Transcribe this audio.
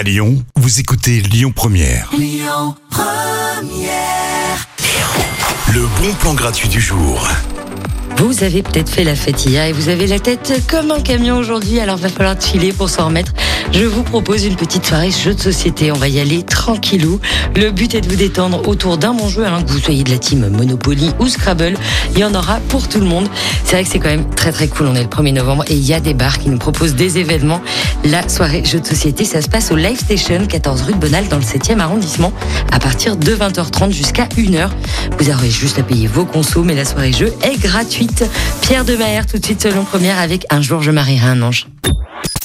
À Lyon, vous écoutez Lyon Première. Le bon plan gratuit du jour. Vous avez peut-être fait la fête hier et vous avez la tête comme un camion aujourd'hui, alors va falloir chiller pour s'en remettre. Je vous propose une petite soirée jeu de société. On va y aller tranquillou. Le but est de vous détendre autour d'un bon jeu, alors que vous soyez de la team Monopoly ou Scrabble. Il y en aura pour tout le monde. C'est vrai que c'est quand même très très cool. On est le 1er novembre et il y a des bars qui nous proposent des événements. La soirée jeu de société, ça se passe au Live Station, 14 rue de Bonal, dans le 7e arrondissement, à partir de 20h30 jusqu'à 1h. Vous aurez juste à payer vos consos, mais la soirée jeu est gratuite. Pierre de Maher, tout de suite selon première avec Un jour je marierai un ange.